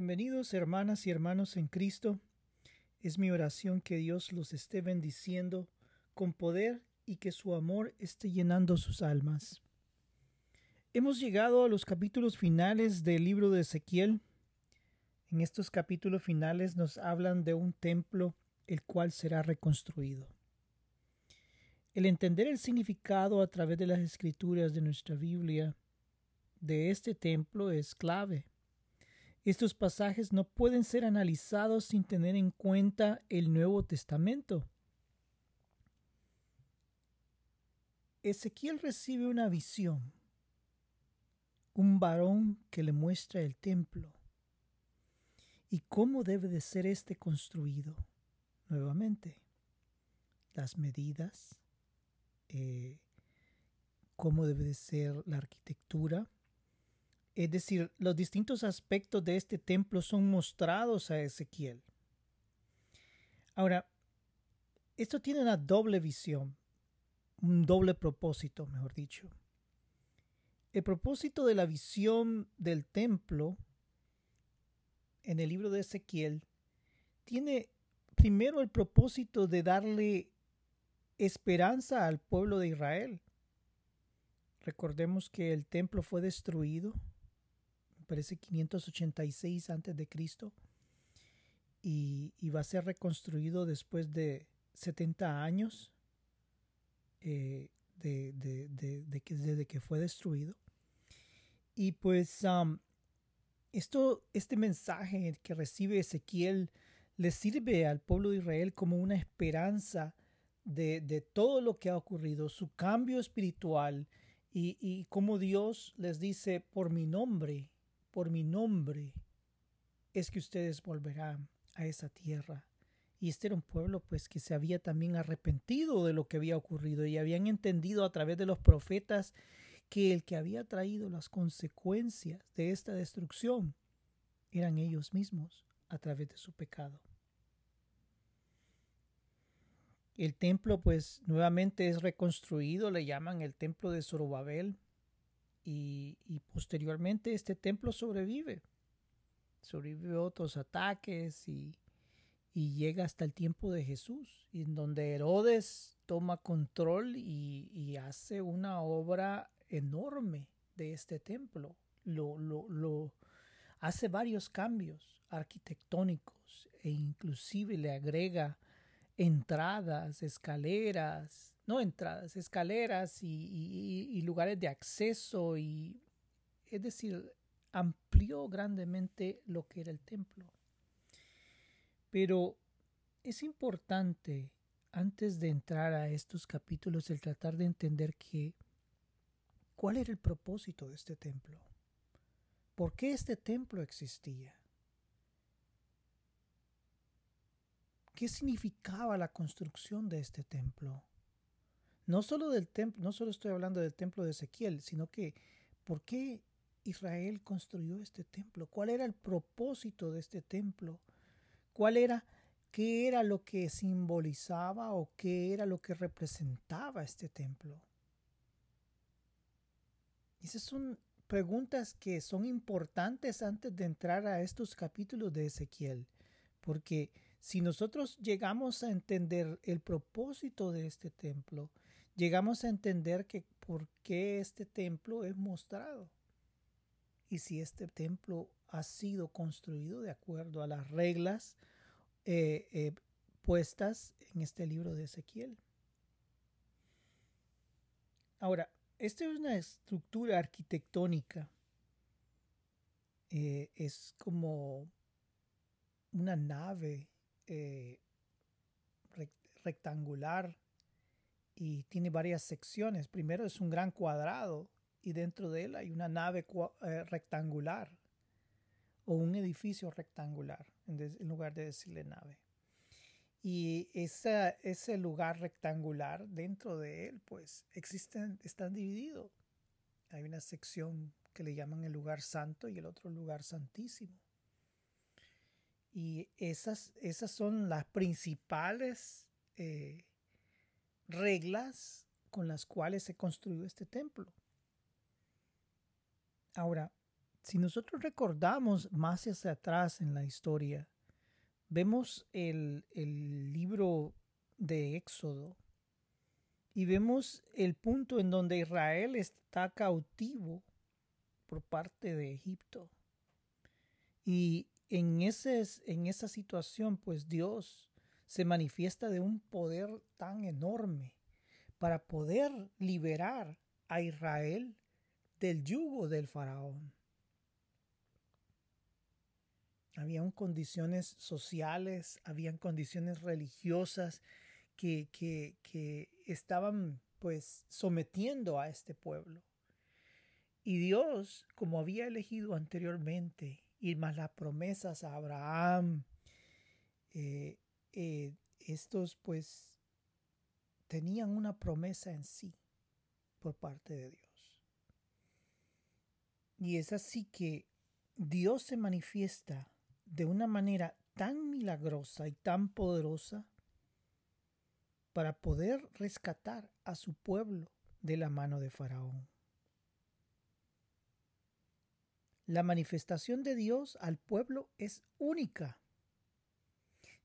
Bienvenidos hermanas y hermanos en Cristo. Es mi oración que Dios los esté bendiciendo con poder y que su amor esté llenando sus almas. Hemos llegado a los capítulos finales del libro de Ezequiel. En estos capítulos finales nos hablan de un templo el cual será reconstruido. El entender el significado a través de las escrituras de nuestra Biblia de este templo es clave. Estos pasajes no pueden ser analizados sin tener en cuenta el Nuevo Testamento. Ezequiel recibe una visión, un varón que le muestra el templo y cómo debe de ser éste construido. Nuevamente, las medidas, eh, cómo debe de ser la arquitectura, es decir, los distintos aspectos de este templo son mostrados a Ezequiel. Ahora, esto tiene una doble visión, un doble propósito, mejor dicho. El propósito de la visión del templo en el libro de Ezequiel tiene primero el propósito de darle esperanza al pueblo de Israel. Recordemos que el templo fue destruido parece 586 antes de Cristo y, va a ser reconstruido después de 70 años eh, de, que, desde que fue destruido. Y pues esto, este mensaje que recibe Ezequiel le sirve al pueblo de Israel como una esperanza de, de todo lo que ha ocurrido, su cambio espiritual y, y como Dios les dice, por mi nombre por mi nombre es que ustedes volverán a esa tierra. Y este era un pueblo pues que se había también arrepentido de lo que había ocurrido y habían entendido a través de los profetas que el que había traído las consecuencias de esta destrucción eran ellos mismos a través de su pecado. El templo pues nuevamente es reconstruido, le llaman el templo de Zorobabel, y, posteriormente este templo sobrevive. Sobrevive otros ataques y, llega hasta el tiempo de Jesús, en donde Herodes toma control y, hace una obra enorme de este templo. Lo, lo, lo, hace varios cambios arquitectónicos e inclusive le agrega entradas, escaleras, no entradas, escaleras y, lugares de acceso y es decir, amplió grandemente lo que era el templo. Pero es importante, antes de entrar a estos capítulos, el tratar de entender que cuál era el propósito de este templo. ¿Por qué este templo existía? ¿Qué significaba la construcción de este templo? No solo del no solo estoy hablando del templo de Ezequiel, sino que ¿por qué Israel construyó este templo? ¿Cuál era el propósito de este templo? ¿Cuál era qué era lo que simbolizaba o qué era lo que representaba este templo? Esas son preguntas que son importantes antes de entrar a estos capítulos de Ezequiel, porque si nosotros llegamos a entender el propósito de este templo, llegamos a entender que por qué este templo es mostrado y si este templo ha sido construido de acuerdo a las reglas eh, eh, puestas en este libro de Ezequiel. Ahora, esta es una estructura arquitectónica. Eh, es como una nave rectangular y tiene varias secciones. Primero es un gran cuadrado y dentro de él hay una nave eh, rectangular o un edificio rectangular en, lugar de decirle nave. Y ese lugar rectangular dentro de él, pues existen, están divididos. Hay una sección que le llaman el lugar santo y el otro lugar santísimo. Y esas, esas son las principales eh, reglas con las cuales se construyó este templo. Ahora, si nosotros recordamos más hacia atrás en la historia, vemos el, el libro de Éxodo y vemos el punto en donde Israel está cautivo por parte de Egipto. Y en, ese, en esa situación, pues Dios se manifiesta de un poder tan enorme para poder liberar a Israel del yugo del faraón. Habían condiciones sociales, habían condiciones religiosas que, que, que estaban pues sometiendo a este pueblo. Y Dios, como había elegido anteriormente, y más las promesas a Abraham, eh, eh, estos pues tenían una promesa en sí por parte de Dios. Y es así que Dios se manifiesta de una manera tan milagrosa y tan poderosa para poder rescatar a su pueblo de la mano de Faraón. La manifestación de Dios al pueblo es única.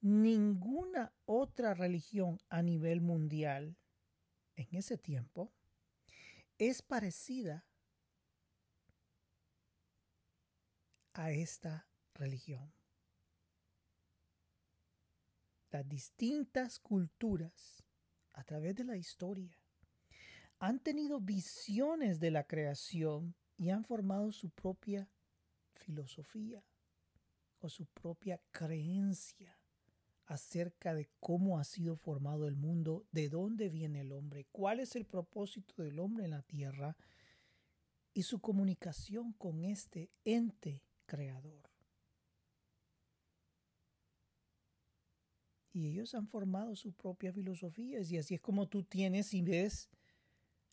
Ninguna otra religión a nivel mundial en ese tiempo es parecida a esta religión. Las distintas culturas a través de la historia han tenido visiones de la creación y han formado su propia filosofía o su propia creencia acerca de cómo ha sido formado el mundo, de dónde viene el hombre, cuál es el propósito del hombre en la tierra y su comunicación con este ente creador. Y ellos han formado sus propias filosofías y así es como tú tienes y ves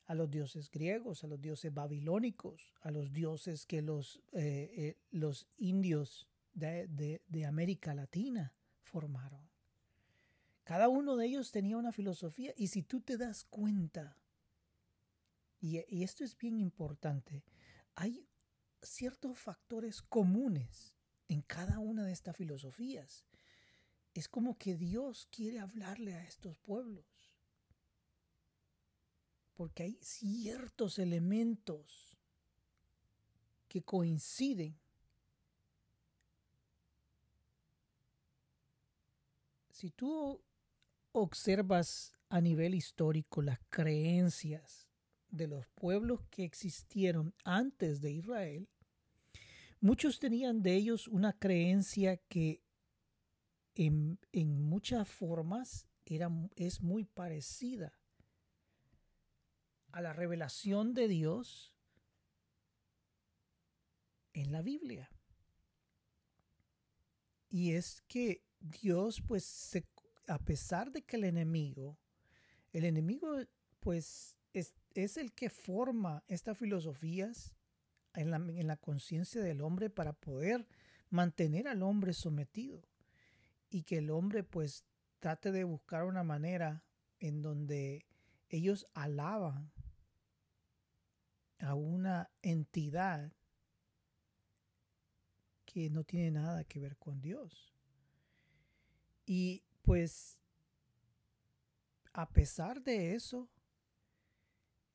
a los dioses griegos, a los dioses babilónicos, a los dioses que los, eh, eh, los indios de, de, América Latina formaron. Cada uno de ellos tenía una filosofía y si tú te das cuenta, y, y esto es bien importante, hay ciertos factores comunes en cada una de estas filosofías. Es como que Dios quiere hablarle a estos pueblos porque hay ciertos elementos que coinciden. Si tú observas a nivel histórico las creencias de los pueblos que existieron antes de Israel, muchos tenían de ellos una creencia que en, muchas formas es muy parecida a la revelación de Dios en la Biblia. Y es que Dios, pues, a pesar de que el enemigo, el enemigo, pues, es, es el que forma estas filosofías en la, en la conciencia del hombre para poder mantener al hombre sometido y que el hombre, pues, trate de buscar una manera en donde ellos alaban a una entidad que no tiene nada que ver con Dios. Y pues, a pesar de eso,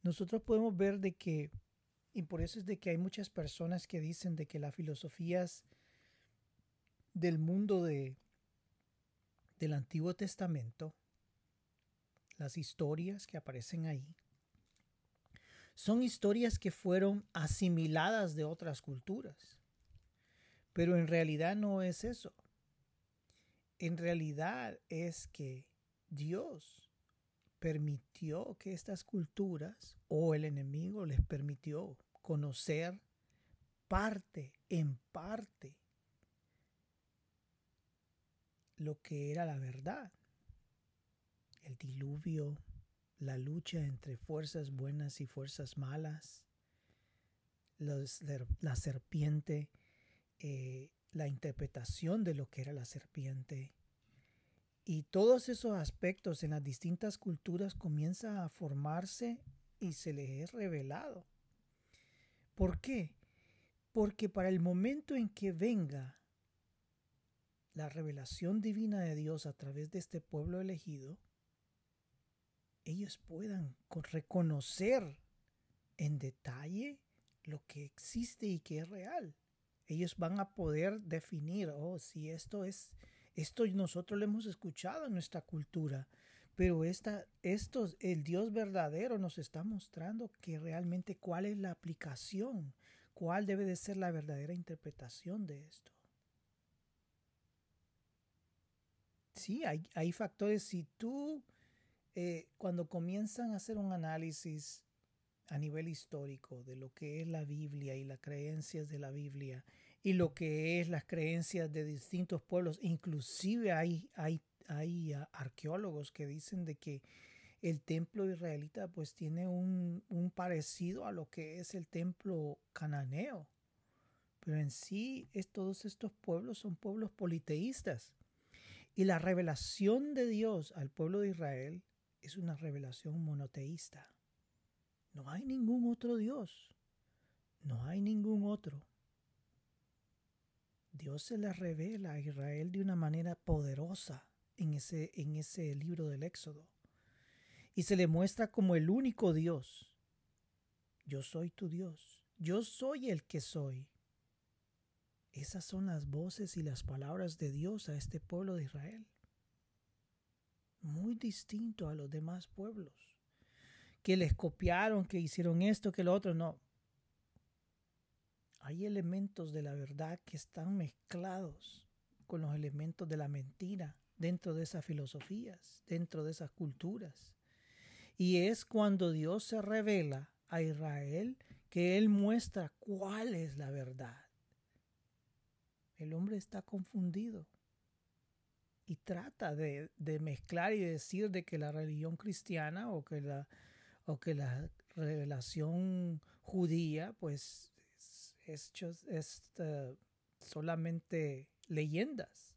nosotros podemos ver de que, y por eso es de que hay muchas personas que dicen de que las filosofías del mundo de, del Antiguo Testamento, las historias que aparecen ahí, son historias que fueron asimiladas de otras culturas. Pero en realidad no es eso. En realidad es que Dios permitió que estas culturas o el enemigo les permitió conocer parte, en parte, lo que era la verdad. El diluvio, la lucha entre fuerzas buenas y fuerzas malas, la serpiente, eh, la interpretación de lo que era la serpiente. Y todos esos aspectos en las distintas culturas comienzan a formarse y se les es revelado. ¿Por qué? Porque para el momento en que venga la revelación divina de Dios a través de este pueblo elegido, ellos puedan reconocer en detalle lo que existe y que es real. Ellos van a poder definir, oh, si esto es, esto nosotros lo hemos escuchado en nuestra cultura, pero esta, esto, el Dios verdadero nos está mostrando que realmente cuál es la aplicación, cuál debe de ser la verdadera interpretación de esto. Sí, hay, hay factores, si tú, eh, cuando comienzan a hacer un análisis a nivel histórico de lo que es la Biblia y las creencias de la Biblia y lo que es las creencias de distintos pueblos. Inclusive hay, hay, hay ah, arqueólogos que dicen de que el templo israelita pues tiene un, un parecido a lo que es el templo cananeo. Pero en sí es, todos estos pueblos son pueblos politeístas. Y la revelación de Dios al pueblo de Israel es una revelación monoteísta. No hay ningún otro Dios. No hay ningún otro. Dios se le revela a Israel de una manera poderosa en ese, en ese libro del Éxodo. Y se le muestra como el único Dios. Yo soy tu Dios. Yo soy el que soy. Esas son las voces y las palabras de Dios a este pueblo de Israel. Muy distinto a los demás pueblos que les copiaron, que hicieron esto, que lo otro, no. Hay elementos de la verdad que están mezclados con los elementos de la mentira dentro de esas filosofías, dentro de esas culturas. Y es cuando Dios se revela a Israel que Él muestra cuál es la verdad. El hombre está confundido y trata de, de mezclar y decir de que la religión cristiana o que la o que la revelación judía pues es, eh, solamente leyendas.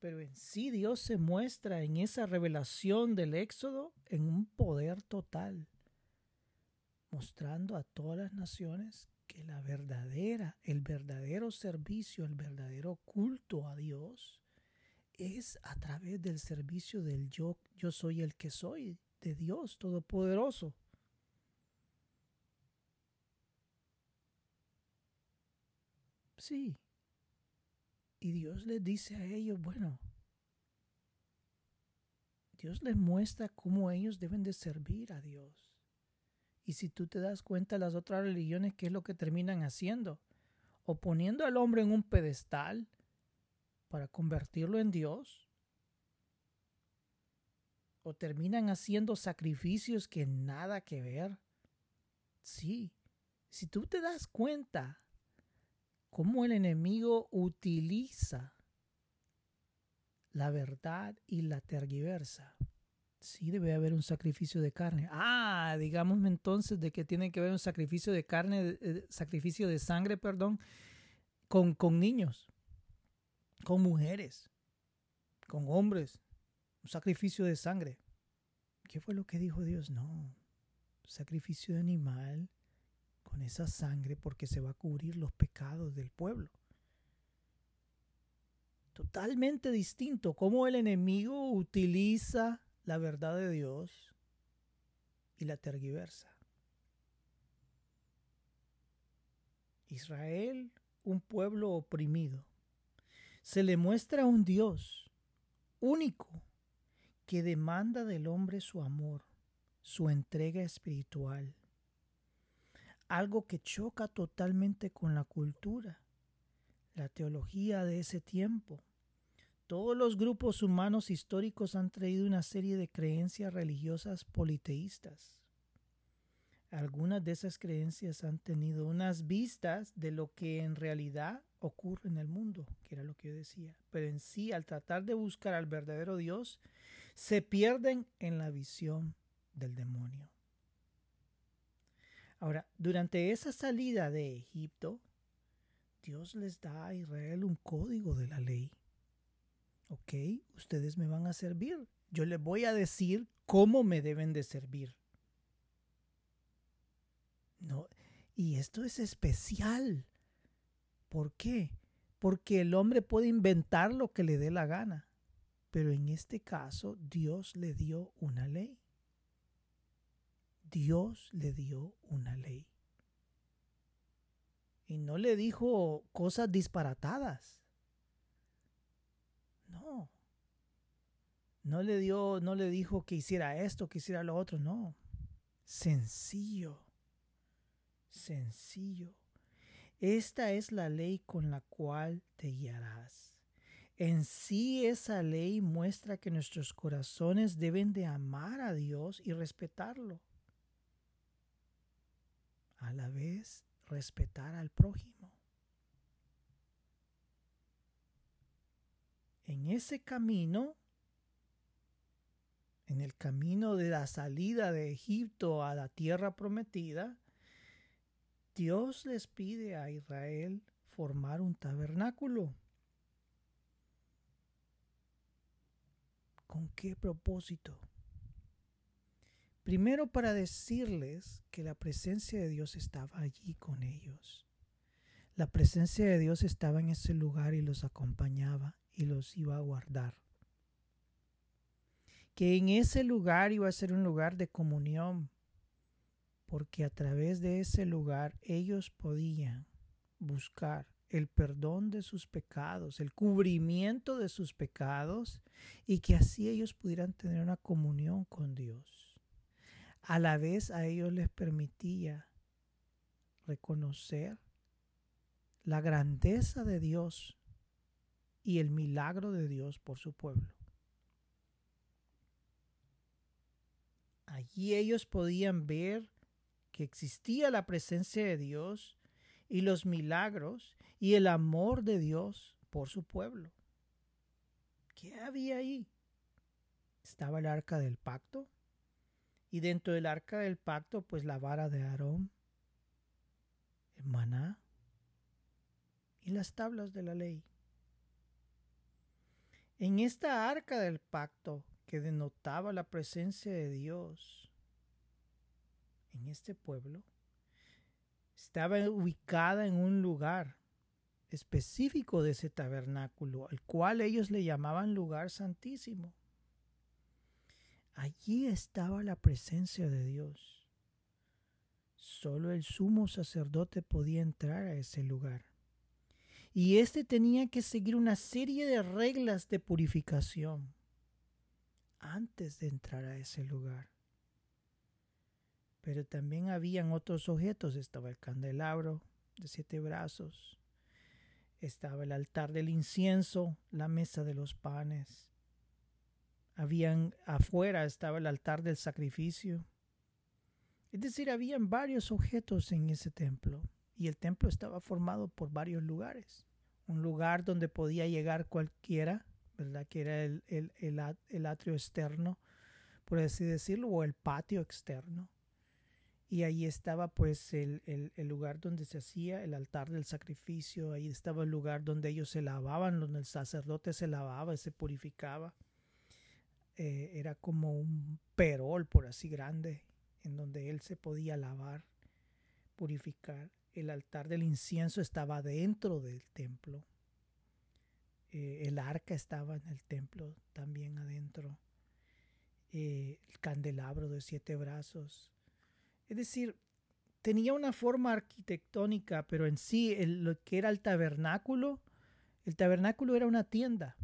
Pero en sí Dios se muestra en esa revelación del Éxodo en un poder total, mostrando a todas las naciones que la verdadera, el verdadero servicio, el verdadero culto a Dios es a través del servicio del yo, yo soy el que soy, de Dios Todopoderoso. Sí. Y Dios les dice a ellos, bueno, Dios les muestra cómo ellos deben de servir a Dios. Y si tú te das cuenta, las otras religiones, ¿qué es lo que terminan haciendo? O poniendo al hombre en un pedestal para convertirlo en Dios, o terminan haciendo sacrificios que nada que ver. Sí, si tú te das cuenta cómo el enemigo utiliza la verdad y la tergiversa. Sí, debe haber un sacrificio de carne. Ah, digamos entonces de que tiene que haber un sacrificio de carne, eh, sacrificio de sangre, perdón, con, con niños, con mujeres, con hombres, sacrificio de sangre. ¿Qué fue lo que dijo Dios? No, sacrificio de animal con esa sangre porque se va a cubrir los pecados del pueblo. Totalmente distinto cómo el enemigo utiliza la verdad de Dios y la tergiversa. Israel, un pueblo oprimido, se le muestra un Dios único que demanda del hombre su amor, su entrega espiritual, algo que choca totalmente con la cultura, la teología de ese tiempo. Todos los grupos humanos históricos han traído una serie de creencias religiosas politeístas. Algunas de esas creencias han tenido unas vistas de lo que en realidad ocurre en el mundo, que era lo que yo decía. Pero en sí, al tratar de buscar al verdadero Dios, se pierden en la visión del demonio. Ahora, durante esa salida de Egipto, Dios les da a Israel un código de la ley. Ok, ustedes me van a servir. Yo les voy a decir cómo me deben de servir. No, Y esto es especial. ¿Por qué? Porque el hombre puede inventar lo que le dé la gana. Pero en este caso Dios le dio una ley. Dios le dio una ley. Y no le dijo cosas disparatadas. No. No le dio, no le dijo que hiciera esto, que hiciera lo otro, no. Sencillo. Sencillo. Esta es la ley con la cual te guiarás. En sí esa ley muestra que nuestros corazones deben de amar a Dios y respetarlo. A la vez respetar al prójimo. En ese camino, en el camino de la salida de Egipto a la tierra prometida, Dios les pide a Israel formar un tabernáculo. ¿Con qué propósito? Primero para decirles que la presencia de Dios estaba allí con ellos. La presencia de Dios estaba en ese lugar y los acompañaba y los iba a guardar. Que en ese lugar iba a ser un lugar de comunión, porque a través de ese lugar ellos podían buscar el perdón de sus pecados, el cubrimiento de sus pecados, y que así ellos pudieran tener una comunión con Dios a la vez a ellos les permitía reconocer la grandeza de Dios y el milagro de Dios por su pueblo. Allí ellos podían ver que existía la presencia de Dios y los milagros y el amor de Dios por su pueblo. ¿Qué había ahí? Estaba el arca del pacto, y dentro del arca del pacto, pues la vara de Aarón, el maná y las tablas de la ley. En esta arca del pacto que denotaba la presencia de Dios en este pueblo, estaba ubicada en un lugar específico de ese tabernáculo, al cual ellos le llamaban lugar santísimo. Allí estaba la presencia de Dios. Solo el sumo sacerdote podía entrar a ese lugar. Y éste tenía que seguir una serie de reglas de purificación antes de entrar a ese lugar. Pero también habían otros objetos. Estaba el candelabro de siete brazos. Estaba el altar del incienso, la mesa de los panes, habían afuera estaba el altar del sacrificio. Es decir, habían varios objetos en ese templo y el templo estaba formado por varios lugares. Un lugar donde podía llegar cualquiera, ¿verdad? Que era el, el, atrio externo, por así decirlo, o el patio externo. Y ahí estaba pues el, el, lugar donde se hacía el altar del sacrificio, ahí estaba el lugar donde ellos se lavaban, donde el sacerdote se lavaba y se purificaba. Eh, era como un perol, por así grande, en donde él se podía lavar, purificar. El altar del incienso estaba dentro del templo. Eh, el arca estaba en el templo también adentro. Eh, el candelabro de siete brazos. Es decir, tenía una forma arquitectónica, pero en sí lo que era el tabernáculo, el tabernáculo era una tienda,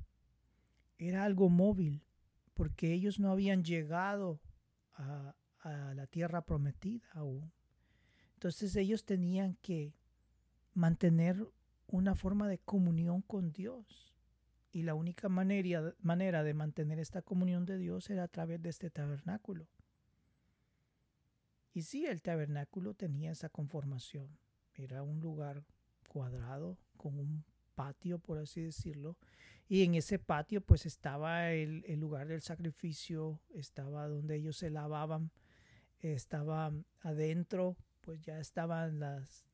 era algo móvil, porque ellos no habían llegado a, la tierra prometida aún. Entonces ellos tenían que mantener una forma de comunión con Dios. Y la única manera, manera de mantener esta comunión de Dios era a través de este tabernáculo. Y sí, el tabernáculo tenía esa conformación. Era un lugar cuadrado con un patio, por así decirlo, y en ese patio pues estaba el, lugar del sacrificio, estaba donde ellos se lavaban, estaba adentro, pues ya estaban las,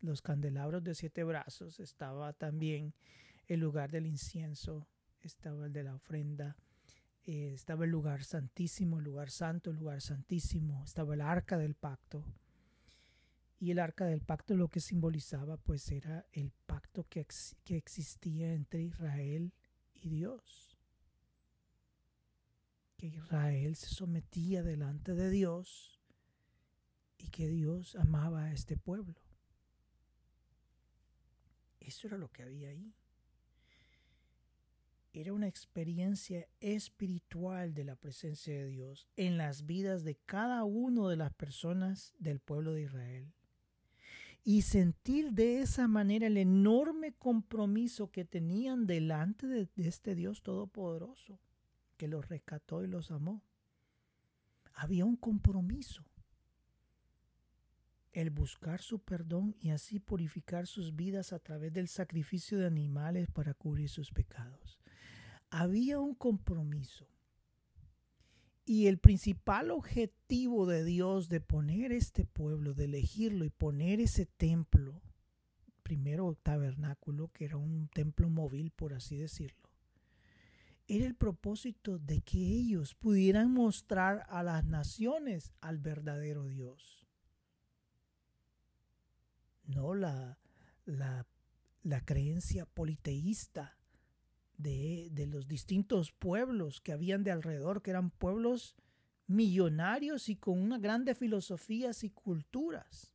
los candelabros de siete brazos, estaba también el lugar del incienso, estaba el de la ofrenda, eh, estaba el lugar santísimo, el lugar santo, el lugar santísimo, estaba el arca del pacto. Y el arca del pacto lo que simbolizaba pues era el pacto que, que existía entre Israel y Dios. Que Israel se sometía delante de Dios y que Dios amaba a este pueblo. Eso era lo que había ahí. Era una experiencia espiritual de la presencia de Dios en las vidas de cada uno de las personas del pueblo de Israel. Y sentir de esa manera el enorme compromiso que tenían delante de, este Dios todopoderoso, que los rescató y los amó. Había un compromiso el buscar su perdón y así purificar sus vidas a través del sacrificio de animales para cubrir sus pecados. Había un compromiso. Y el principal objetivo de Dios de poner este pueblo, de elegirlo y poner ese templo, primero tabernáculo, que era un templo móvil, por así decirlo, era el propósito de que ellos pudieran mostrar a las naciones al verdadero Dios no la, la, creencia politeísta de, de, los distintos pueblos que habían de alrededor, que eran pueblos millonarios y con una grande filosofías y culturas.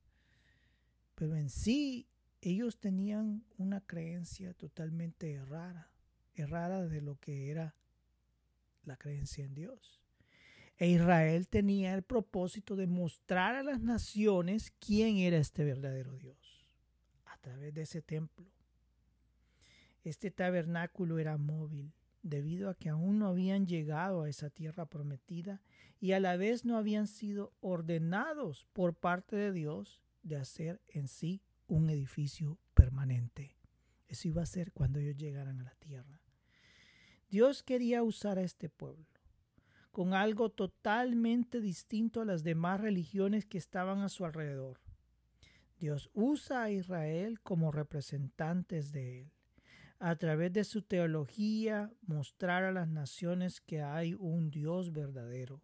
Pero en sí ellos tenían una creencia totalmente errada, errada de lo que era la creencia en Dios. E Israel tenía el propósito de mostrar a las naciones quién era este verdadero Dios a través de ese templo. Este tabernáculo era móvil debido a que aún no habían llegado a esa tierra prometida y a la vez no habían sido ordenados por parte de Dios de hacer en sí un edificio permanente. Eso iba a ser cuando ellos llegaran a la tierra. Dios quería usar a este pueblo con algo totalmente distinto a las demás religiones que estaban a su alrededor. Dios usa a Israel como representantes de él. A través de su teología, mostrar a las naciones que hay un Dios verdadero,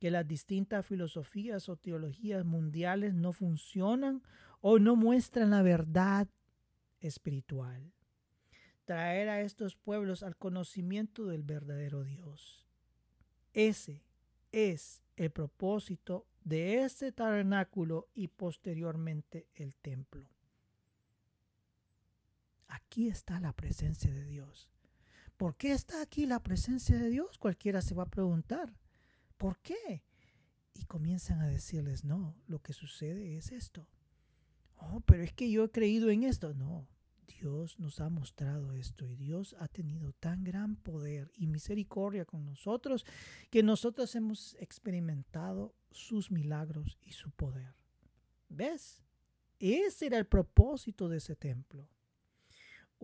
que las distintas filosofías o teologías mundiales no funcionan o no muestran la verdad espiritual. Traer a estos pueblos al conocimiento del verdadero Dios. Ese es el propósito de este tabernáculo y posteriormente el templo. Aquí está la presencia de Dios. ¿Por qué está aquí la presencia de Dios? Cualquiera se va a preguntar. ¿Por qué? Y comienzan a decirles, no, lo que sucede es esto. Oh, pero es que yo he creído en esto. No, Dios nos ha mostrado esto y Dios ha tenido tan gran poder y misericordia con nosotros que nosotros hemos experimentado sus milagros y su poder. ¿Ves? Ese era el propósito de ese templo.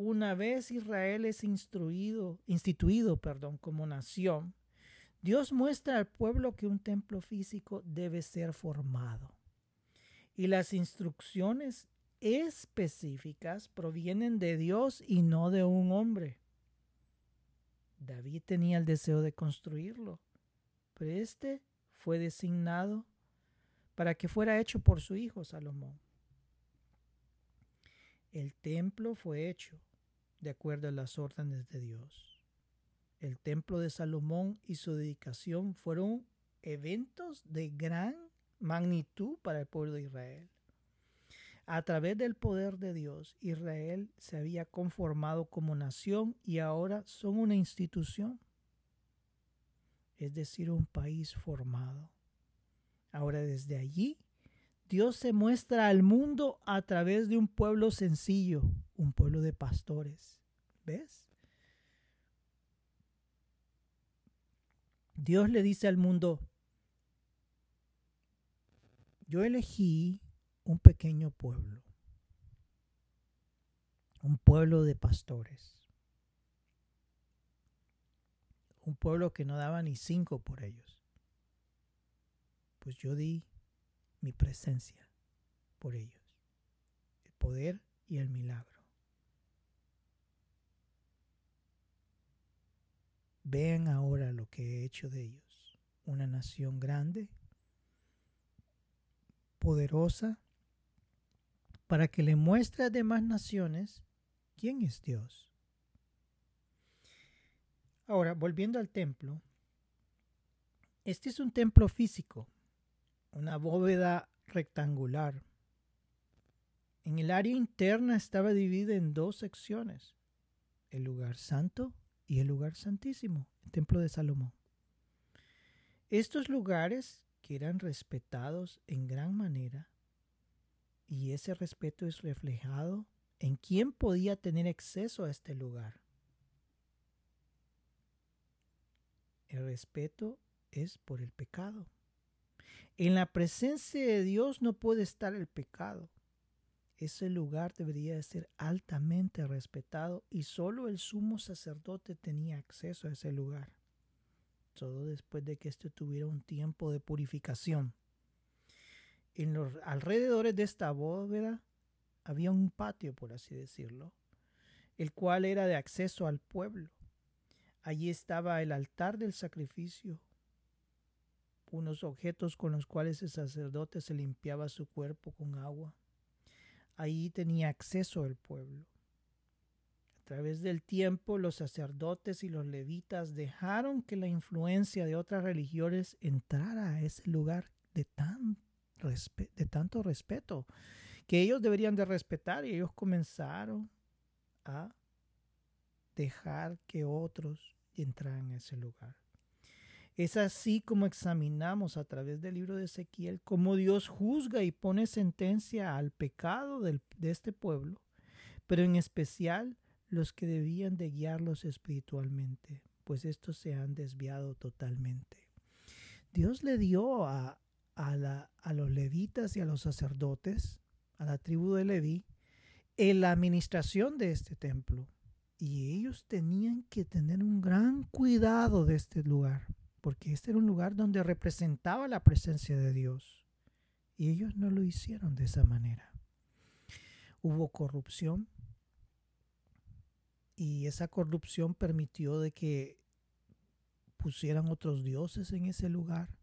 Una vez Israel es instruido, instituido perdón, como nación, Dios muestra al pueblo que un templo físico debe ser formado. Y las instrucciones específicas provienen de Dios y no de un hombre. David tenía el deseo de construirlo, pero este fue designado para que fuera hecho por su hijo Salomón. El templo fue hecho de acuerdo a las órdenes de Dios. El templo de Salomón y su dedicación fueron eventos de gran magnitud para el pueblo de Israel. A través del poder de Dios, Israel se había conformado como nación y ahora son una institución, es decir, un país formado. Ahora desde allí, Dios se muestra al mundo a través de un pueblo sencillo, un pueblo de pastores. ¿Ves? Dios le dice al mundo, yo elegí un pequeño pueblo, un pueblo de pastores, un pueblo que no daba ni cinco por ellos. Pues yo di mi presencia por ellos, el poder y el milagro. Vean ahora lo que he hecho de ellos, una nación grande, poderosa, para que le muestre a demás naciones quién es Dios. Ahora, volviendo al templo, este es un templo físico, una bóveda rectangular. En el área interna estaba dividida en dos secciones, el lugar santo y el lugar santísimo, el templo de Salomón. Estos lugares que eran respetados en gran manera, y ese respeto es reflejado en quién podía tener acceso a este lugar. El respeto es por el pecado. En la presencia de Dios no puede estar el pecado. Ese lugar debería de ser altamente respetado y solo el sumo sacerdote tenía acceso a ese lugar. Todo después de que éste tuviera un tiempo de purificación. En los alrededores de esta bóveda había un patio, por así decirlo, el cual era de acceso al pueblo. Allí estaba el altar del sacrificio, unos objetos con los cuales el sacerdote se limpiaba su cuerpo con agua. Allí tenía acceso el pueblo. A través del tiempo los sacerdotes y los levitas dejaron que la influencia de otras religiones entrara a ese lugar de, de tanto respeto que ellos deberían de respetar y ellos comenzaron a dejar que otros entraran a ese lugar. Es así como examinamos a través del libro de Ezequiel cómo Dios juzga y pone sentencia al pecado de este pueblo, pero en especial los que debían de guiarlos espiritualmente, pues estos se han desviado totalmente. Dios le dio a, a, los levitas y a los sacerdotes, a la tribu de Leví, en la administración de este templo. Y ellos tenían que tener un gran cuidado de este lugar porque este era un lugar donde representaba la presencia de Dios. Y ellos no lo hicieron de esa manera. Hubo corrupción y esa corrupción permitió de que pusieran otros dioses en ese lugar.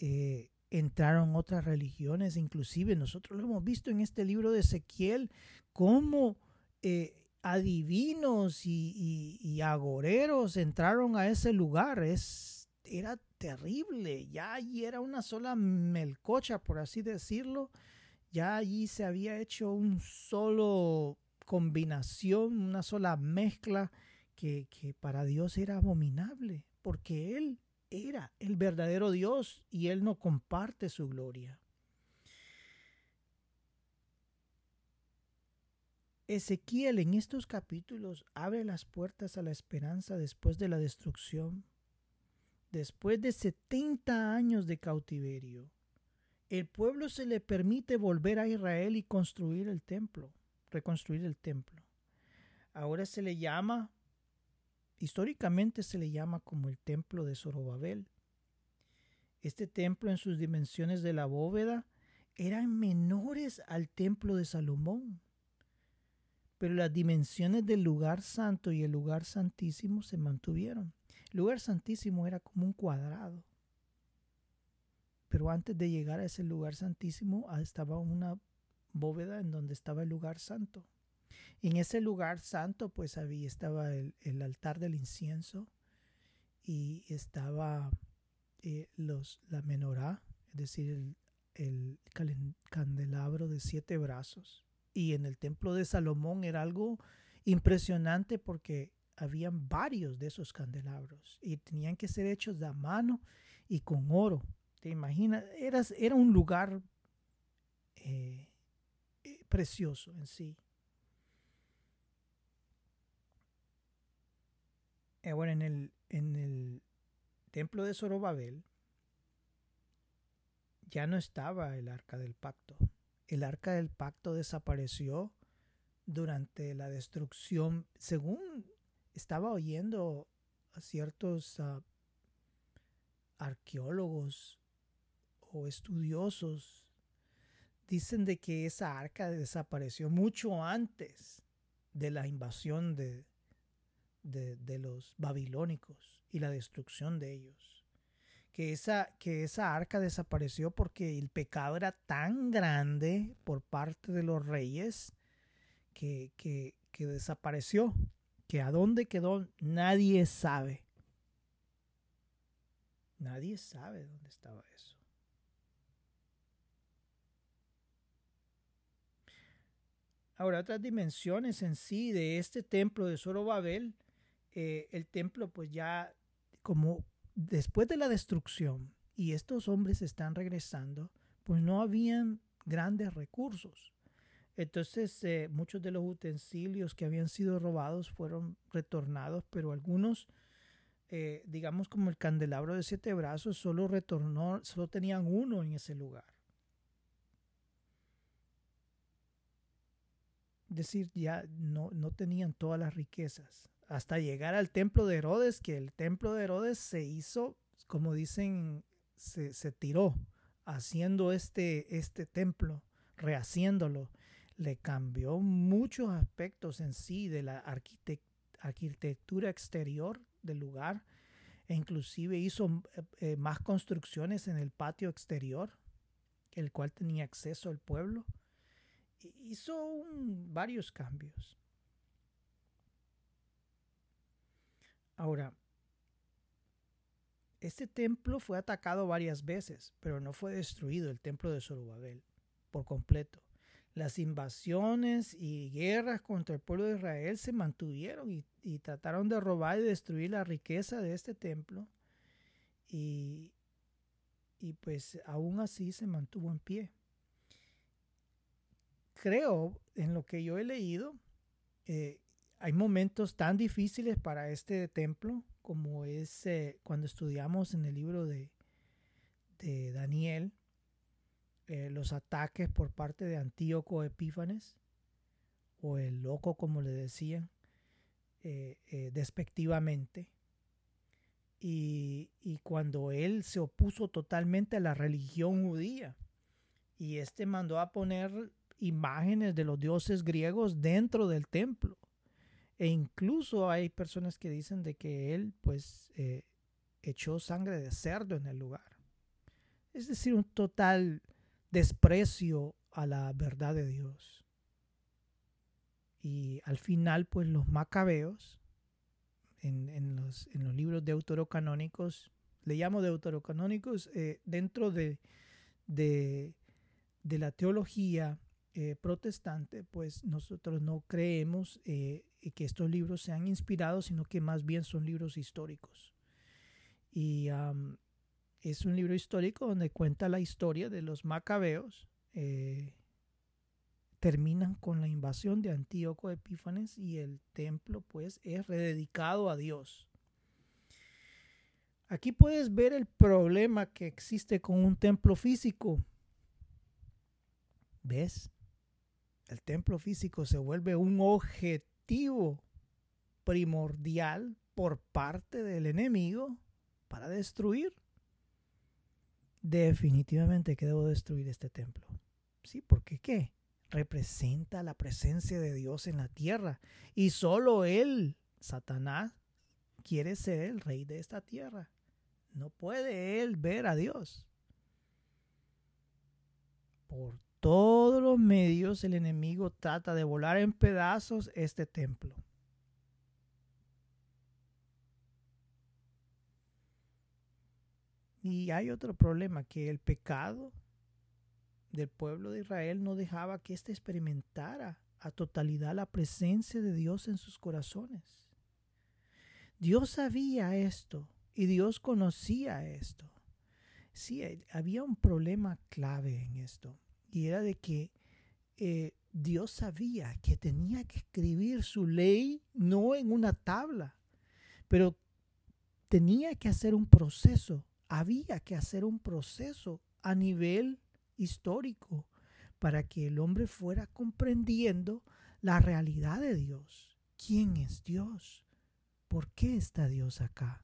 Eh, entraron otras religiones, inclusive nosotros lo hemos visto en este libro de Ezequiel, cómo eh, adivinos y, agoreros entraron a ese lugar. Es, era terrible. Ya allí era una sola melcocha, por así decirlo. Ya allí se había hecho un solo combinación, una sola mezcla que, que para Dios era abominable, porque Él era el verdadero Dios y Él no comparte su gloria. Ezequiel en estos capítulos abre las puertas a la esperanza después de la destrucción, después de 70 años de cautiverio. El pueblo se le permite volver a Israel y construir el templo, reconstruir el templo. Ahora se le llama, históricamente se le llama como el templo de Zorobabel. Este templo en sus dimensiones de la bóveda eran menores al templo de Salomón pero las dimensiones del lugar santo y el lugar santísimo se mantuvieron. El lugar santísimo era como un cuadrado. Pero antes de llegar a ese lugar santísimo ah, estaba una bóveda en donde estaba el lugar santo. En ese lugar santo pues había estaba el, altar del incienso y estaba eh, los, la menorá, es decir, el candelabro de siete brazos y en el templo de Salomón era algo impresionante porque habían varios de esos candelabros y tenían que ser hechos de mano y con oro. ¿Te imaginas? Era, era un lugar eh, eh, precioso en sí. Ahora en el, en el templo de Zorobabel ya no estaba el arca del pacto el arca del pacto desapareció durante la destrucción, según estaba oyendo a ciertos ah, arqueólogos o estudiosos, dicen de que esa arca desapareció mucho antes de la invasión de, de, de los babilónicos y la destrucción de ellos, que esa, que esa arca desapareció porque el pecado era tan grande por parte de los reyes que, que, que desapareció, que a dónde quedó nadie sabe. Nadie sabe dónde estaba eso. Ahora, otras dimensiones en sí de este templo de Zorobabel, eh, el templo pues ya como después de la destrucción y estos hombres están regresando, pues no habían grandes recursos. Entonces eh, muchos de los utensilios que habían sido robados fueron retornados, pero algunos, eh, digamos como el candelabro de siete brazos, solo retornó, solo tenían uno en ese lugar. Es decir, ya no, no tenían todas las riquezas hasta llegar al templo de Herodes, que el templo de Herodes se hizo, como dicen, se, tiró haciendo este, este templo, rehaciéndolo. Le cambió muchos aspectos en sí de la arquitectura exterior del lugar e inclusive hizo eh, eh, más construcciones en el patio exterior, el cual tenía acceso al pueblo. Hizo varios cambios. Ahora, este templo fue atacado varias veces, pero no fue destruido el templo de Zorobabel por completo. Las invasiones y guerras contra el pueblo de Israel se mantuvieron y, trataron de robar y destruir la riqueza de este templo. Y, pues aún así se mantuvo en pie. Creo, en lo que yo he leído, eh, hay momentos tan difíciles para este templo como es eh, cuando estudiamos en el libro de, Daniel eh, los ataques por parte de Antíoco Epífanes o el loco como le decían eh, despectivamente. Y, y cuando él se opuso totalmente a la religión judía y este mandó a poner imágenes de los dioses griegos dentro del templo e incluso hay personas que dicen de que él pues eh, echó sangre de cerdo en el lugar. Es decir, un total desprecio a la verdad de Dios. Y al final pues los macabeos en, los, en los, libros deuterocanónicos, le llamo deuterocanónicos, eh, dentro de, de, de, la teología eh, protestante, pues nosotros no creemos que estos libros sean inspirados, sino que más bien son libros históricos. Y es un libro histórico donde cuenta la historia de los macabeos. Eh, terminan con la invasión de Antíoco Epífanes y el templo pues es rededicado a Dios. Aquí puedes ver el problema que existe con un templo físico. ¿Ves? El templo físico se vuelve un objeto primordial por parte del enemigo para destruir. Definitivamente que debo destruir este templo. Sí, porque qué? Representa la presencia de Dios en la tierra. Y solo Él, Satanás, quiere ser el rey de esta tierra. No puede Él ver a Dios. Por todos los medios el enemigo trata de volar en pedazos este templo. Y hay otro problema, que el pecado del pueblo de Israel no dejaba que éste experimentara a totalidad la presencia de Dios en sus corazones. Dios sabía esto y Dios conocía esto. Sí, había un problema clave en esto y era de que eh, Dios sabía que tenía que escribir su ley no en una tabla, pero tenía que hacer un proceso, había que hacer un proceso a nivel histórico para que el hombre fuera comprendiendo la realidad de Dios. ¿Quién es Dios? ¿Por qué está Dios acá?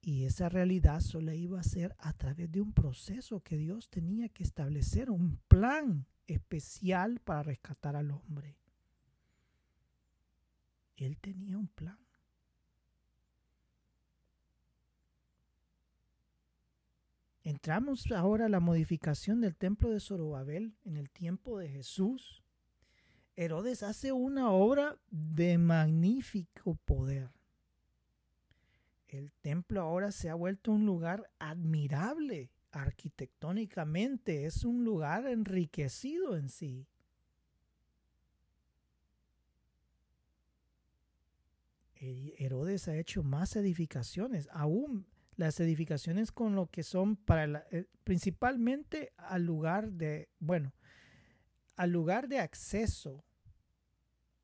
Y esa realidad solo iba a ser a través de un proceso que Dios tenía que establecer, un plan especial para rescatar al hombre. Él tenía un plan. Entramos ahora a la modificación del templo de Zorobabel en el tiempo de Jesús. Herodes hace una obra de magnífico poder. El templo ahora se ha vuelto un lugar admirable arquitectónicamente, es un lugar enriquecido en sí. Herodes ha hecho más edificaciones, aún las edificaciones con lo que son para eh, principalmente al lugar de, bueno, al lugar de acceso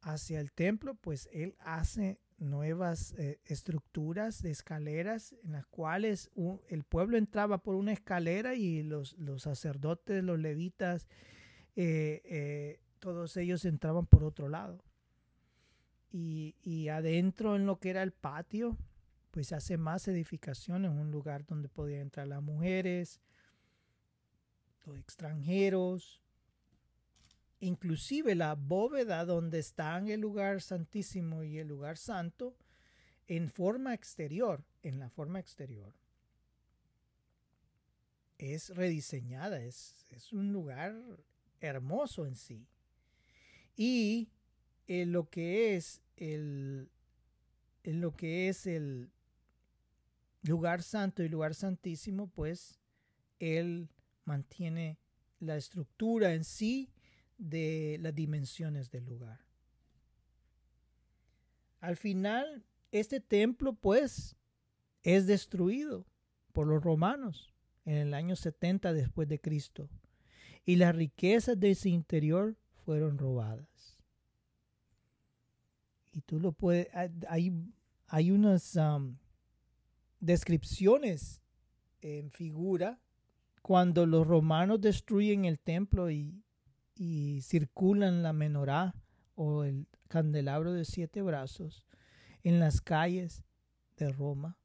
hacia el templo, pues él hace nuevas eh, estructuras de escaleras en las cuales el pueblo entraba por una escalera y los, los sacerdotes, los levitas, eh, todos ellos entraban por otro lado. Y, adentro en lo que era el patio, pues hace más edificaciones, un lugar donde podían entrar las mujeres, los extranjeros, inclusive la bóveda donde están el lugar santísimo y el lugar santo, en forma exterior, en la forma exterior. Es rediseñada, es, es un lugar hermoso en sí. Y en lo que es el, en lo que es el lugar santo y lugar santísimo, pues él mantiene la estructura en sí de las dimensiones del lugar. Al final, este templo, pues, es destruido por los romanos en el año 70 después de Cristo y las riquezas de su interior fueron robadas y tú lo puedes, hay, hay unas descripciones en figura cuando los romanos destruyen el templo y, circulan la menorá o el candelabro de siete brazos en las calles de Roma.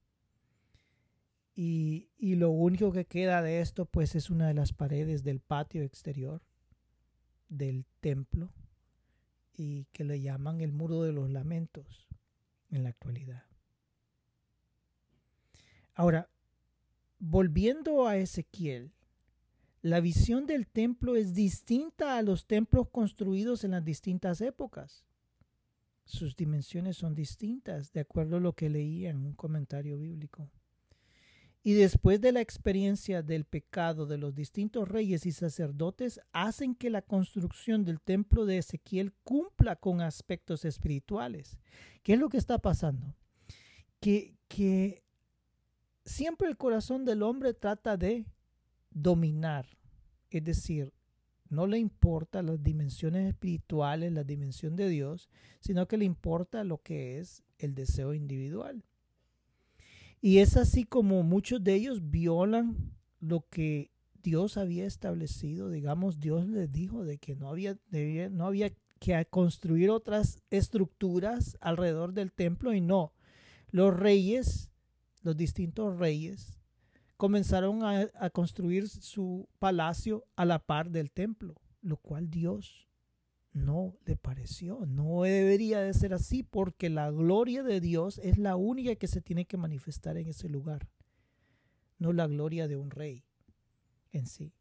Y, y, lo único que queda de esto pues es una de las paredes del patio exterior del templo y que le llaman el muro de los lamentos en la actualidad. Ahora, volviendo a Ezequiel, la visión del templo es distinta a los templos construidos en las distintas épocas. Sus dimensiones son distintas, de acuerdo a lo que leía en un comentario bíblico. Y después de la experiencia del pecado de los distintos reyes y sacerdotes, hacen que la construcción del templo de Ezequiel cumpla con aspectos espirituales. ¿Qué es lo que está pasando? Que, que siempre el corazón del hombre trata de dominar, es decir, no le importa las dimensiones espirituales, la dimensión de Dios, sino que le importa lo que es el deseo individual. Y es así como muchos de ellos violan lo que Dios había establecido. Digamos, Dios les dijo de que no había, no había que construir otras estructuras alrededor del templo y no. Los reyes, los distintos reyes, comenzaron a, construir su palacio a la par del templo, lo cual Dios no le pareció. No debería de ser así porque la gloria de Dios es la única que se tiene que manifestar en ese lugar, no la gloria de un rey en sí.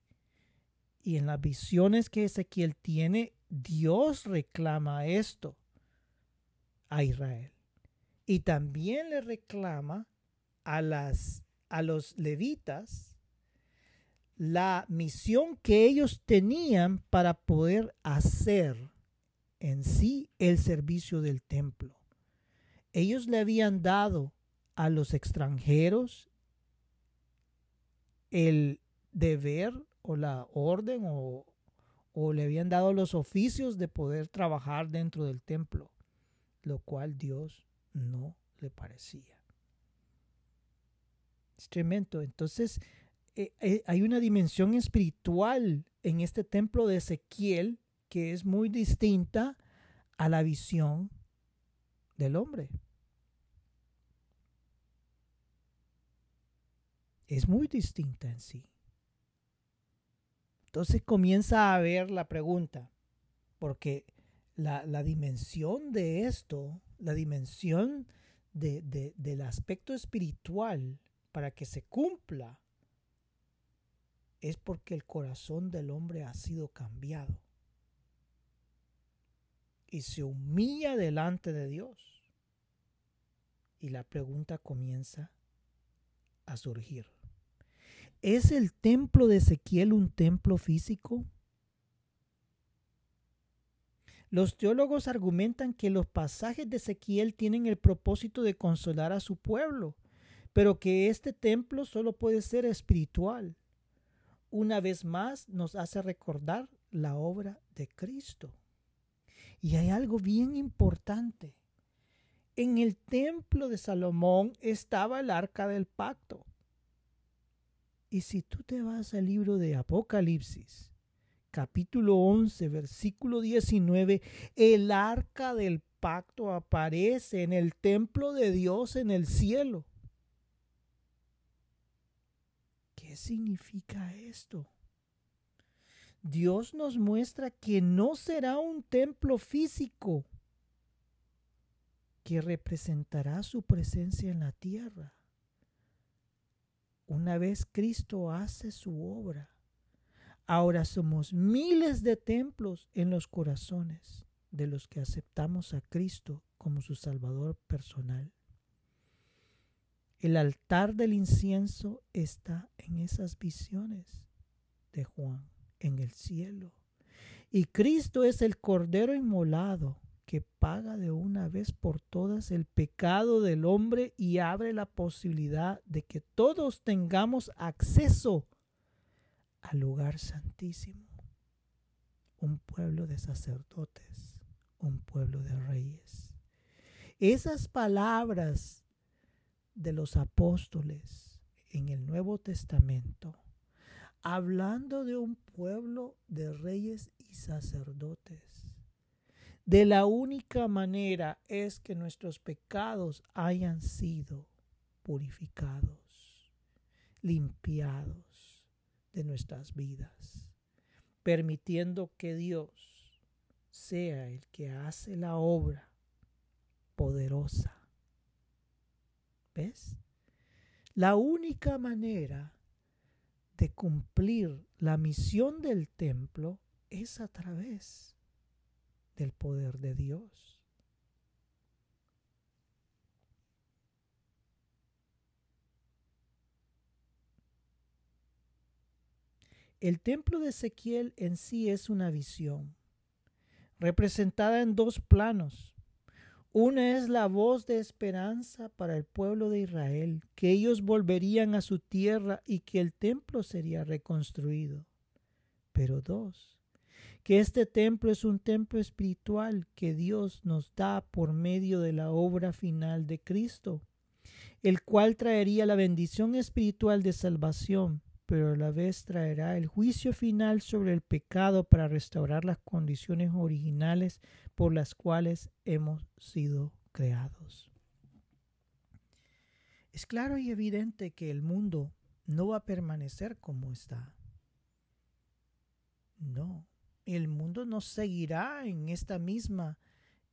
Y en las visiones que Ezequiel tiene, Dios reclama esto a Israel. Y también le reclama a, las, a los levitas la misión que ellos tenían para poder hacer en sí el servicio del templo. Ellos le habían dado a los extranjeros el deber o la orden o, o le habían dado los oficios de poder trabajar dentro del templo, lo cual Dios no le parecía. Es tremendo. Entonces, eh, eh, hay una dimensión espiritual en este templo de Ezequiel que es muy distinta a la visión del hombre. Es muy distinta en sí. Entonces comienza a ver la pregunta, porque la, dimensión de esto, la dimensión del aspecto espiritual para que se cumpla es porque el corazón del hombre ha sido cambiado y se humilla delante de Dios. Y la pregunta comienza a surgir. ¿Es el templo de Ezequiel un templo físico? Los teólogos argumentan que los pasajes de Ezequiel tienen el propósito de consolar a su pueblo, pero que este templo solo puede ser espiritual. Una vez más nos hace recordar la obra de Cristo. Y hay algo bien importante. En el templo de Salomón estaba el arca del pacto. Y si tú te vas al libro de Apocalipsis, capítulo 11, versículo 19, el arca del pacto aparece en el templo de Dios en el cielo. ¿Qué significa esto? Dios nos muestra que no será un templo físico que representará su presencia en la tierra. Una vez Cristo hace su obra, Ahora somos miles de templos en los corazones de los que aceptamos a Cristo como su Salvador personal. El altar del incienso está en esas visiones de Juan, en el cielo. Y Cristo es el Cordero inmolado que paga de una vez por todas el pecado del hombre y abre la posibilidad de que todos tengamos acceso al lugar santísimo, un pueblo de sacerdotes, un pueblo de reyes. Esas palabras de los apóstoles en el Nuevo Testamento, hablando de un pueblo de reyes y sacerdotes. De la única manera es que nuestros pecados hayan sido purificados, limpiados de nuestras vidas, permitiendo que Dios sea el que hace la obra poderosa. La única manera de cumplir la misión del templo es a través del poder de Dios. El templo de Ezequiel en sí es una visión, representada en dos planos. Una es la voz de esperanza para el pueblo de Israel, que ellos volverían a su tierra y que el templo sería reconstruido. Pero dos, que este templo es un templo espiritual que Dios nos da por medio de la obra final de Cristo, el cual traería la bendición espiritual de salvación pero a la vez traerá el juicio final sobre el pecado para restaurar las condiciones originales por las cuales hemos sido creados. Es claro y evidente que el mundo no va a permanecer como está. No, el mundo no seguirá en esta misma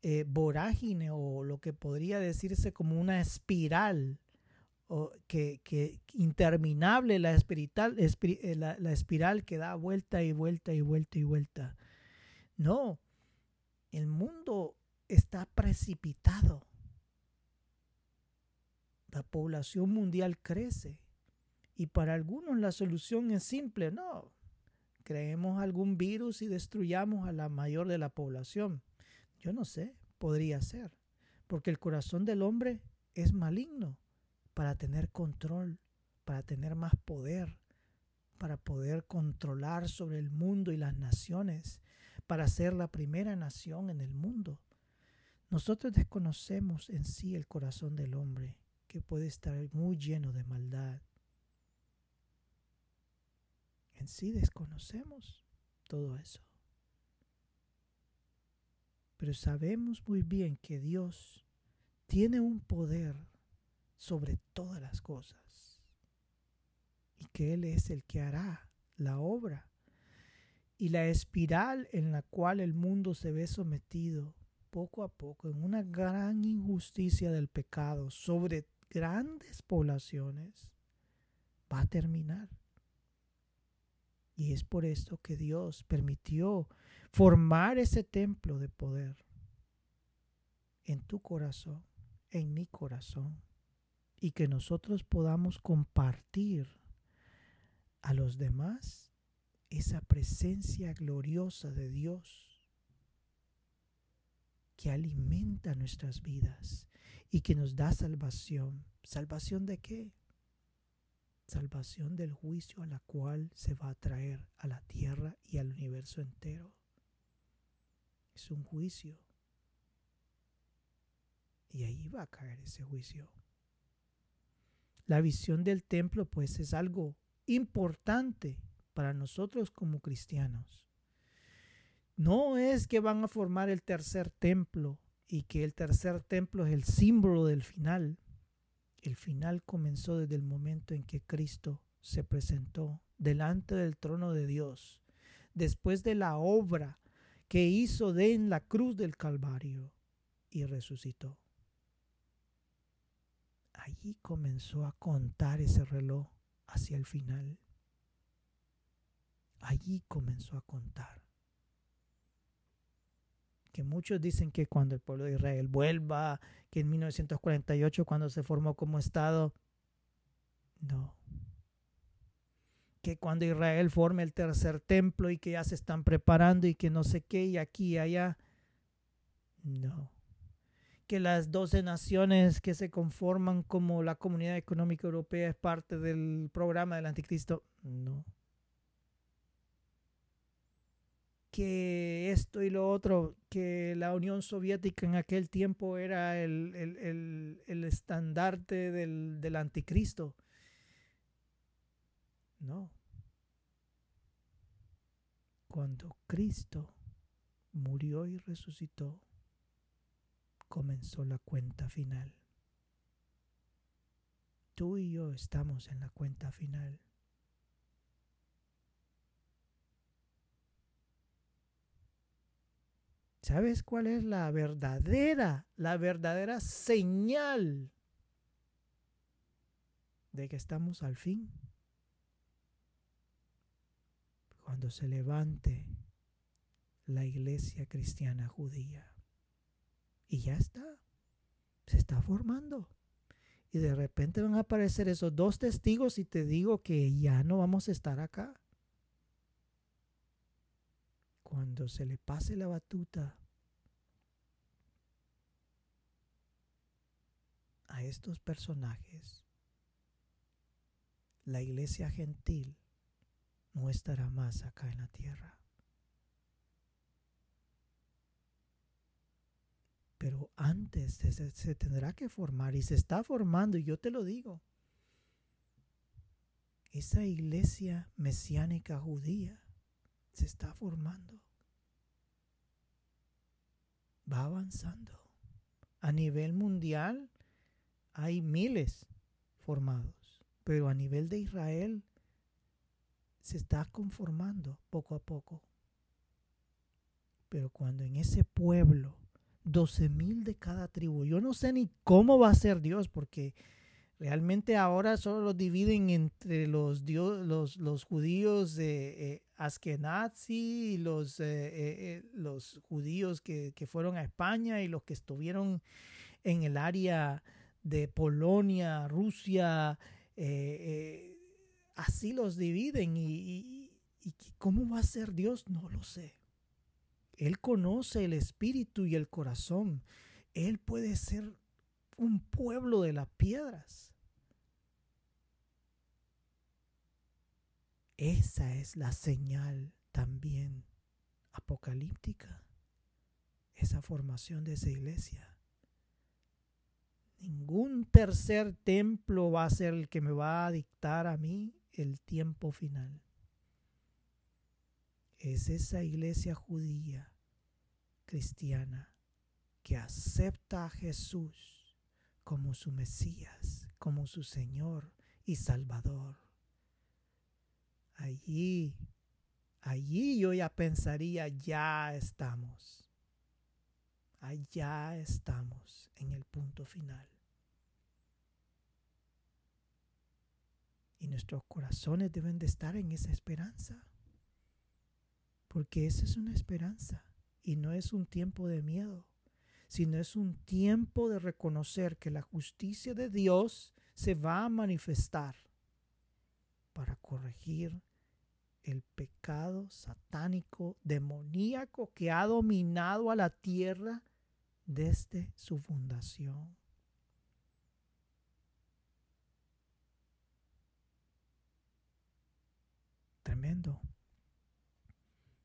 eh, vorágine o lo que podría decirse como una espiral que, interminable eh, la, la espiral que da vuelta y vuelta y vuelta y vuelta. No, el mundo está precipitado. La población mundial crece y para algunos la solución es simple, no, creemos algún virus y destruyamos a la mayor de la población. Yo no sé, podría ser, porque el corazón del hombre es maligno para tener control, para tener más poder, para poder controlar sobre el mundo y las naciones, para ser la primera nación en el mundo. Nosotros desconocemos en sí el corazón del hombre, que puede estar muy lleno de maldad. En sí desconocemos todo eso. Pero sabemos muy bien que Dios tiene un poder sobre todas las cosas y que Él es el que hará la obra. Y la espiral en la cual el mundo se ve sometido poco a poco en una gran injusticia del pecado sobre grandes poblaciones va a terminar. Y es por esto que Dios permitió formar ese templo de poder en tu corazón, en mi corazón, y que nosotros podamos compartir a los demás esa presencia gloriosa de Dios que alimenta nuestras vidas y que nos da salvación. ¿Salvación de qué? Salvación del juicio a la cual se va a traer a la tierra y al universo entero. Es un juicio. Y ahí va a caer ese juicio. La visión del templo pues es algo importante para nosotros como cristianos. No es que van a formar el tercer templo y que el tercer templo es el símbolo del final. El final comenzó desde el momento en que Cristo se presentó delante del trono de Dios, después de la obra que hizo en la cruz del Calvario y resucitó. Allí comenzó a contar ese reloj hacia el final. Allí comenzó a contar. Que muchos dicen que cuando el pueblo de Israel vuelva, que en 1948 cuando se formó como Estado, no. Que cuando Israel forme el tercer templo y que ya se están preparando y que no sé qué y aquí y allá, no que las 12 naciones que se conforman como la Comunidad Económica Europea es parte del programa del anticristo. No. Que esto y lo otro, que la Unión Soviética en aquel tiempo era el, el, estandarte del, del anticristo. No. Cuando Cristo murió y resucitó, comenzó la cuenta final. Tú y yo estamos en la cuenta final. ¿Sabes cuál es la verdadera, la verdadera señal de que estamos al fin? Cuando se levante la iglesia cristiana judía. Y ya está. Se está formando. Y de repente van a aparecer esos dos testigos y te digo que ya no vamos a estar acá. Cuando se le pase la batuta a estos personajes, la iglesia gentil no estará más acá en la tierra. Pero antes se, tendrá que formar y se está formando, y yo te lo digo. Esa iglesia mesiánica judía se está formando. Va avanzando. A nivel mundial hay miles formados, pero a nivel de Israel se está conformando poco a poco. Pero cuando en ese pueblo 12 mil de cada tribu. Yo no sé ni cómo va a ser Dios, porque realmente ahora solo los dividen entre los, los, los judíos de eh, Askenazi los, eh, eh, los judíos que, que, fueron a España y los que estuvieron en el área de Polonia, Rusia. así los dividen y cómo va a ser Dios, no lo sé. Él conoce el espíritu y el corazón. Él puede ser un pueblo de las piedras. Esa es la señal también apocalíptica, esa formación de esa iglesia. Ningún tercer templo va a ser el que me va a dictar a mí el tiempo final es esa iglesia judía cristiana que acepta a Jesús como su Mesías, como su Señor y Salvador. Allí, allí yo ya pensaría, ya estamos, allá estamos en el punto final. Y nuestros corazones deben de estar en esa esperanza. Porque esa es una esperanza y no es un tiempo de miedo, sino es un tiempo de reconocer que la justicia de Dios se va a manifestar para corregir el pecado satánico, demoníaco que ha dominado a la tierra desde su fundación. Tremendo.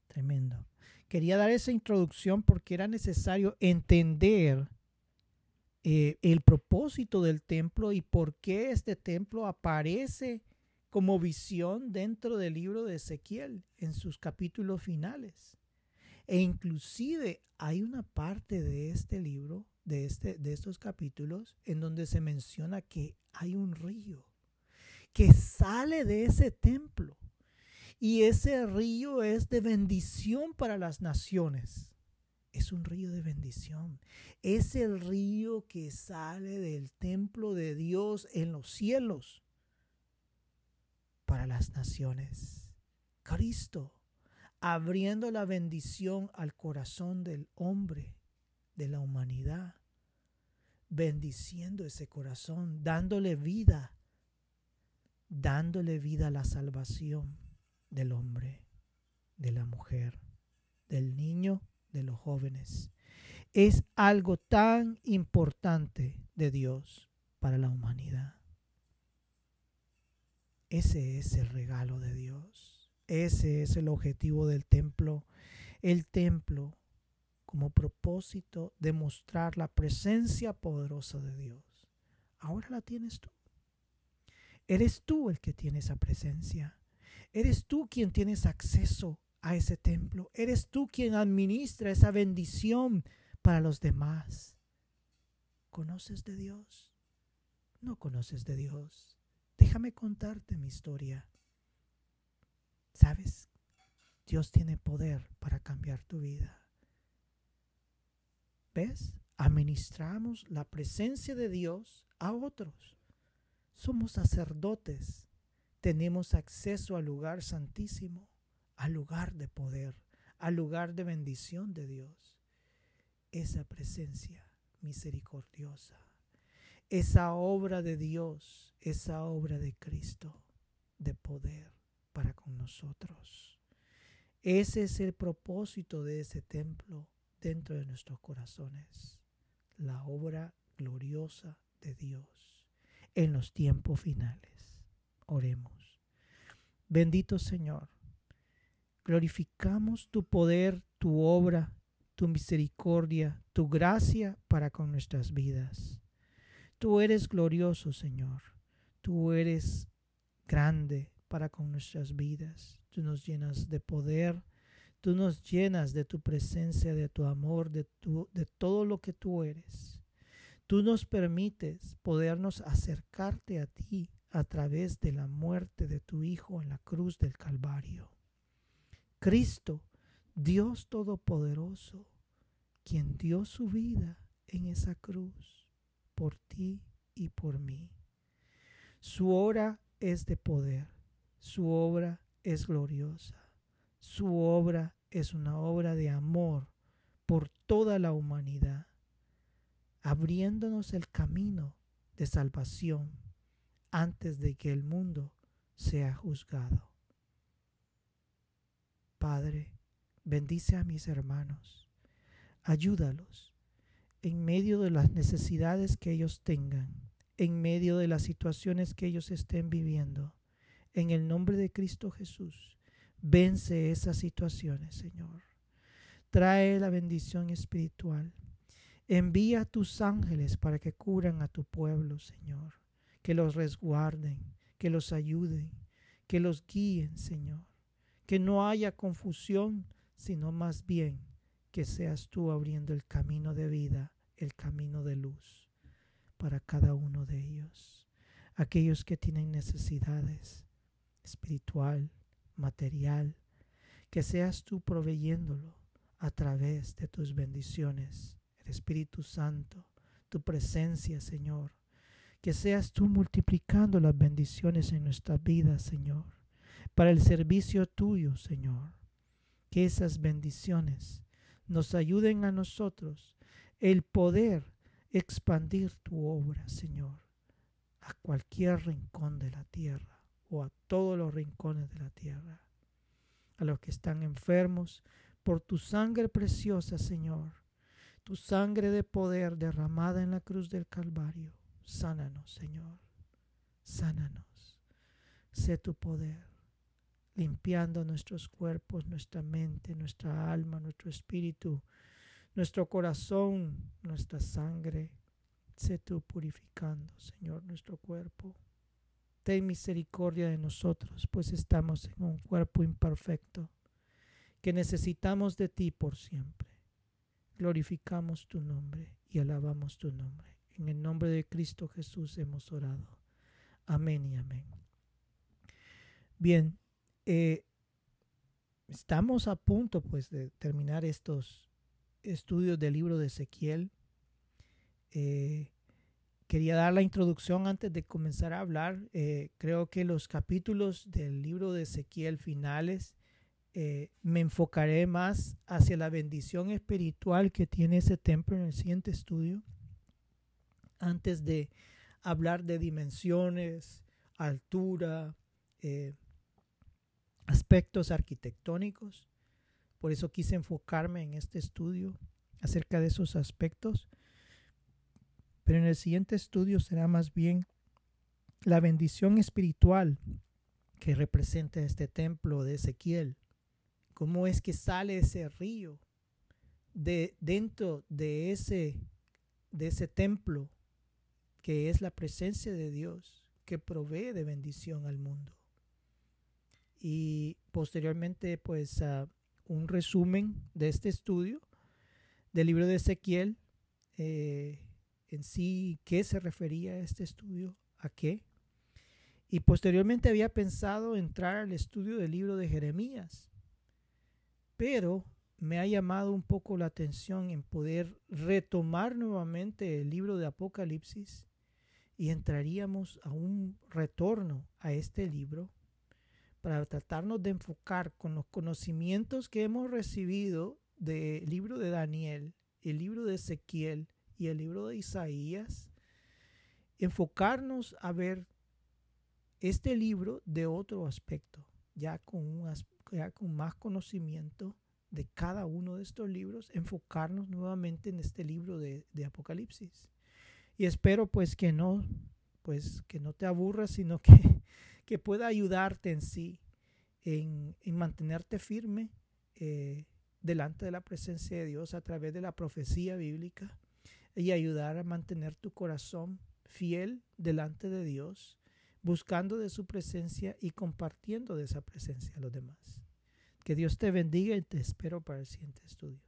Tremendo. Quería dar esa introducción porque era necesario entender eh, el propósito del templo y por qué este templo aparece como visión dentro del libro de Ezequiel en sus capítulos finales. E inclusive hay una parte de este libro, de, este, de estos capítulos, en donde se menciona que hay un río que sale de ese templo y ese río es de bendición para las naciones. Es un río de bendición. Es el río que sale del templo de Dios en los cielos para las naciones. Cristo abriendo la bendición al corazón del hombre, de la humanidad, bendiciendo ese corazón, dándole vida, dándole vida a la salvación del hombre, de la mujer, del niño, de los jóvenes. Es algo tan importante de Dios para la humanidad. Ese es el regalo de Dios. Ese es el objetivo del templo. El templo como propósito de mostrar la presencia poderosa de Dios. Ahora la tienes tú. Eres tú el que tiene esa presencia. Eres tú quien tienes acceso a ese templo. Eres tú quien administra esa bendición para los demás. ¿Conoces de Dios? No conoces de Dios. Déjame contarte mi historia. ¿Sabes? Dios tiene poder para cambiar tu vida. ¿Ves? Administramos la presencia de Dios a otros. Somos sacerdotes tenemos acceso al lugar santísimo, al lugar de poder, al lugar de bendición de Dios. Esa presencia misericordiosa, esa obra de Dios, esa obra de Cristo de poder para con nosotros. Ese es el propósito de ese templo dentro de nuestros corazones, la obra gloriosa de Dios en los tiempos finales. Oremos. Bendito Señor, glorificamos tu poder, tu obra, tu misericordia, tu gracia para con nuestras vidas. Tú eres glorioso, Señor. Tú eres grande para con nuestras vidas. Tú nos llenas de poder. Tú nos llenas de tu presencia, de tu amor, de, tu, de todo lo que tú eres. Tú nos permites podernos acercarte a ti a través de la muerte de tu Hijo en la cruz del Calvario. Cristo, Dios Todopoderoso, quien dio su vida en esa cruz por ti y por mí. Su obra es de poder, su obra es gloriosa, su obra es una obra de amor por toda la humanidad, abriéndonos el camino de salvación antes de que el mundo sea juzgado. Padre, bendice a mis hermanos, ayúdalos en medio de las necesidades que ellos tengan, en medio de las situaciones que ellos estén viviendo. En el nombre de Cristo Jesús, vence esas situaciones, Señor. Trae la bendición espiritual. Envía a tus ángeles para que curan a tu pueblo, Señor que los resguarden, que los ayuden, que los guíen, Señor. Que no haya confusión, sino más bien que seas tú abriendo el camino de vida, el camino de luz para cada uno de ellos. Aquellos que tienen necesidades espiritual, material, que seas tú proveyéndolo a través de tus bendiciones, el Espíritu Santo, tu presencia, Señor, que seas tú multiplicando las bendiciones en nuestra vida, Señor, para el servicio tuyo, Señor. que esas bendiciones nos ayuden a nosotros el poder expandir tu obra, Señor, a cualquier rincón de la tierra o a todos los rincones de la tierra. A los que están enfermos, por tu sangre preciosa, Señor, tu sangre de poder derramada en la cruz del Calvario, sánanos, Señor, sánanos. Sé tu poder, limpiando nuestros cuerpos, nuestra mente, nuestra alma, nuestro espíritu, nuestro corazón, nuestra sangre. Sé tú purificando, Señor, nuestro cuerpo. Ten misericordia de nosotros, pues estamos en un cuerpo imperfecto, que necesitamos de ti por siempre. Glorificamos tu nombre y alabamos tu nombre. En el nombre de Cristo Jesús hemos orado. Amén y amén. Bien, eh, estamos a punto pues de terminar estos estudios del libro de Ezequiel. Eh, quería dar la introducción antes de comenzar a hablar. Eh, creo que los capítulos del libro de Ezequiel finales eh, me enfocaré más hacia la bendición espiritual que tiene ese templo en el siguiente estudio. Antes de hablar de dimensiones, altura, aspectos arquitectónicos. Por eso quise enfocarme en este estudio acerca de esos aspectos. Pero en el siguiente estudio será más bien la bendición espiritual que representa este templo de Ezequiel. Cómo es que sale ese río de dentro de ese de ese templo que es la presencia de Dios que provee de bendición al mundo. Y posteriormente pues un resumen de este estudio del libro de Ezequiel, eh, en sí, qué se refería este estudio, a qué. Y posteriormente había pensado entrar al estudio del libro de Jeremías, pero me ha llamado un poco la atención en poder retomar nuevamente el libro de Apocalipsis y entraríamos a un retorno a este libro para tratarnos de enfocar con los conocimientos que hemos recibido del libro de Daniel, el libro de Ezequiel y el libro de Isaías, enfocarnos a ver este libro de otro aspecto, ya con, un, con más conocimiento de cada uno de estos libros, enfocarnos nuevamente en este libro de, de Apocalipsis. Y espero pues que no, pues que no te aburras, sino que que pueda ayudarte en sí, en, mantenerte firme eh, delante de la presencia de Dios a través de la profecía bíblica y ayudar a mantener tu corazón fiel delante de Dios, buscando de su presencia y compartiendo de esa presencia a los demás. Que Dios te bendiga y te espero para el siguiente estudio.